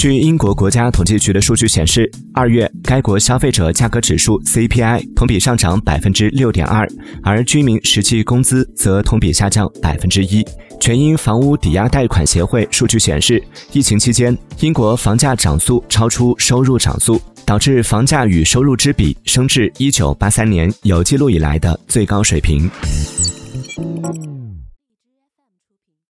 据英国国家统计局的数据显示二月该国消费者价格指数 cpi 同比上涨百分之六点二而居民实际工资则同比下降百分之一。全英房屋抵押贷款协会数据显示疫情期间英国房价涨速超出收入涨速导致房价与收入之比升至一九八三年有记录以来的最高水平。